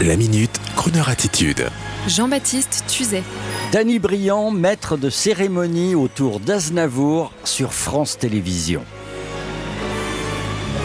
La minute, Kroneur attitude. Jean-Baptiste Tuzet. Danny Briand, maître de cérémonie autour d'Aznavour sur France Télévisions.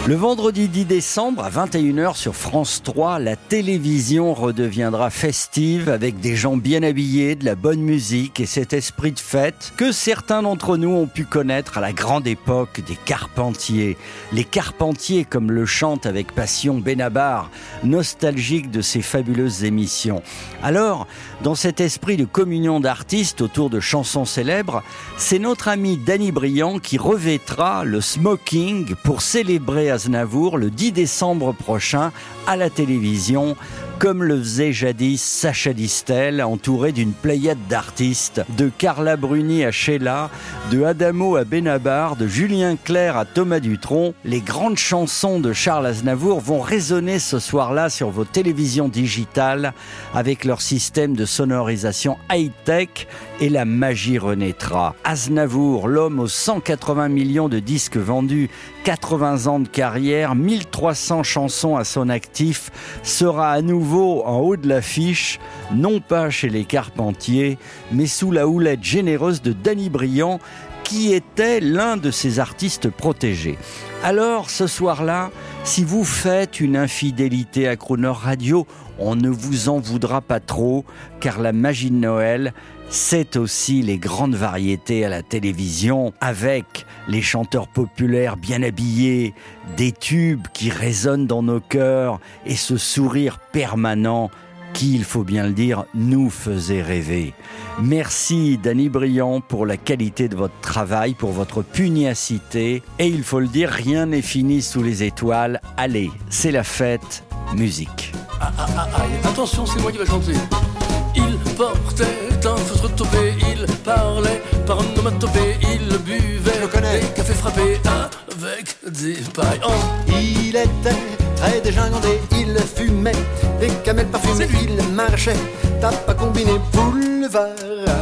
Le vendredi 10 décembre à 21h sur France 3, la télévision redeviendra festive avec des gens bien habillés, de la bonne musique et cet esprit de fête que certains d'entre nous ont pu connaître à la grande époque des Carpentiers. Les Carpentiers, comme le chante avec passion Benabar, nostalgique de ces fabuleuses émissions. Alors, dans cet esprit de communion d'artistes autour de chansons célèbres, c'est notre ami Danny Briand qui revêtra le smoking pour célébrer Aznavour le 10 décembre prochain à la télévision comme le faisait jadis Sacha Distel, entouré d'une pléiade d'artistes, de Carla Bruni à Sheila, de Adamo à Benabar, de Julien Clerc à Thomas Dutronc. Les grandes chansons de Charles Aznavour vont résonner ce soir-là sur vos télévisions digitales avec leur système de sonorisation high-tech et la magie renaîtra. Aznavour, l'homme aux 180 millions de disques vendus, 80 ans de carrière, 1300 chansons à son actif, sera à nouveau en haut de l'affiche, non pas chez les Carpentiers, mais sous la houlette généreuse de Danny Briand, qui était l'un de ses artistes protégés. Alors, ce soir-là, si vous faites une infidélité à Croner Radio, on ne vous en voudra pas trop, car la magie de Noël, c'est aussi les grandes variétés à la télévision, avec les chanteurs populaires bien habillés, des tubes qui résonnent dans nos cœurs et ce sourire permanent qui, il faut bien le dire, nous faisait rêver. Merci Danny Briand pour la qualité de votre travail, pour votre pugnacité. Et il faut le dire, rien n'est fini sous les étoiles. Allez, c'est la fête, musique. Ah, ah, ah, attention, c'est moi qui vais chanter. Il portait il buvait des cafés frappés avec des pailles. Oh. Il était très dégingandé, il fumait des camels parfumés, il marchait, tape à combiné, boulevard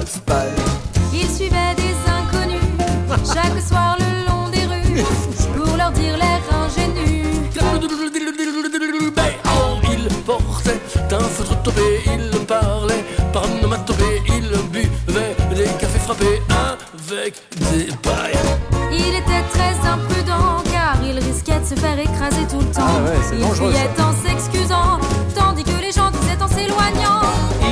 Aspire. Il suivait des faire écraser tout le temps. Ah ouais, il dangereux, criait en s'excusant, tandis que les gens disaient en s'éloignant.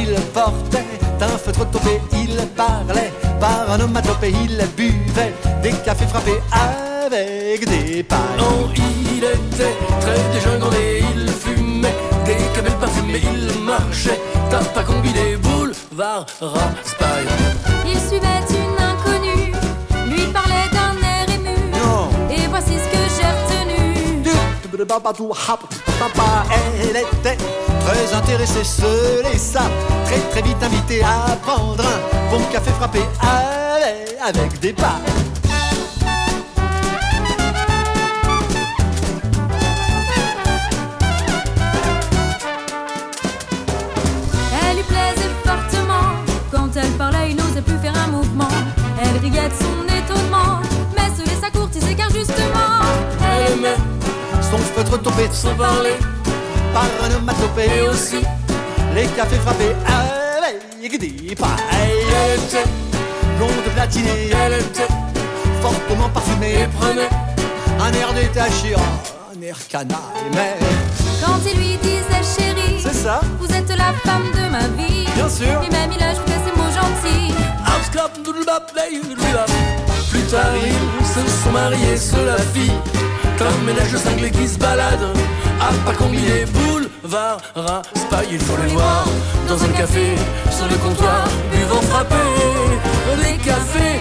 Il portait un feutre topé, il parlait par un onomatopée, il buvait des cafés frappés avec des pailles. Oh, il était très dégingandé, il fumait des camels parfumés, il marchait, tape à combiné, boulevard Raspail. Elle était très intéressée, se laissa très très vite invitée à prendre un bon café frappé avec, avec des pailles. Elle lui plaisait fortement. Quand elle parlait, il n'osait plus faire un mouvement. Elle riait de son Son feutre tombé sans parler, par un et aussi, les cafés frappés avec des pailles. elle était, Blonde platinée, elle était, fortement et parfumée, prenait un air détaché, un air canaille, mais Quand il lui disait chérie, c'est ça, vous êtes la femme de ma vie. bien sûr. Et même il ajoutait ces mots gentils. Plus tard, ils se sont mariés, cela fit un ménage de cinglés qui se balade à pas combiné, boulevard Raspail. Il faut les voir dans un café, sur le comptoir, buvant frappé. Les cafés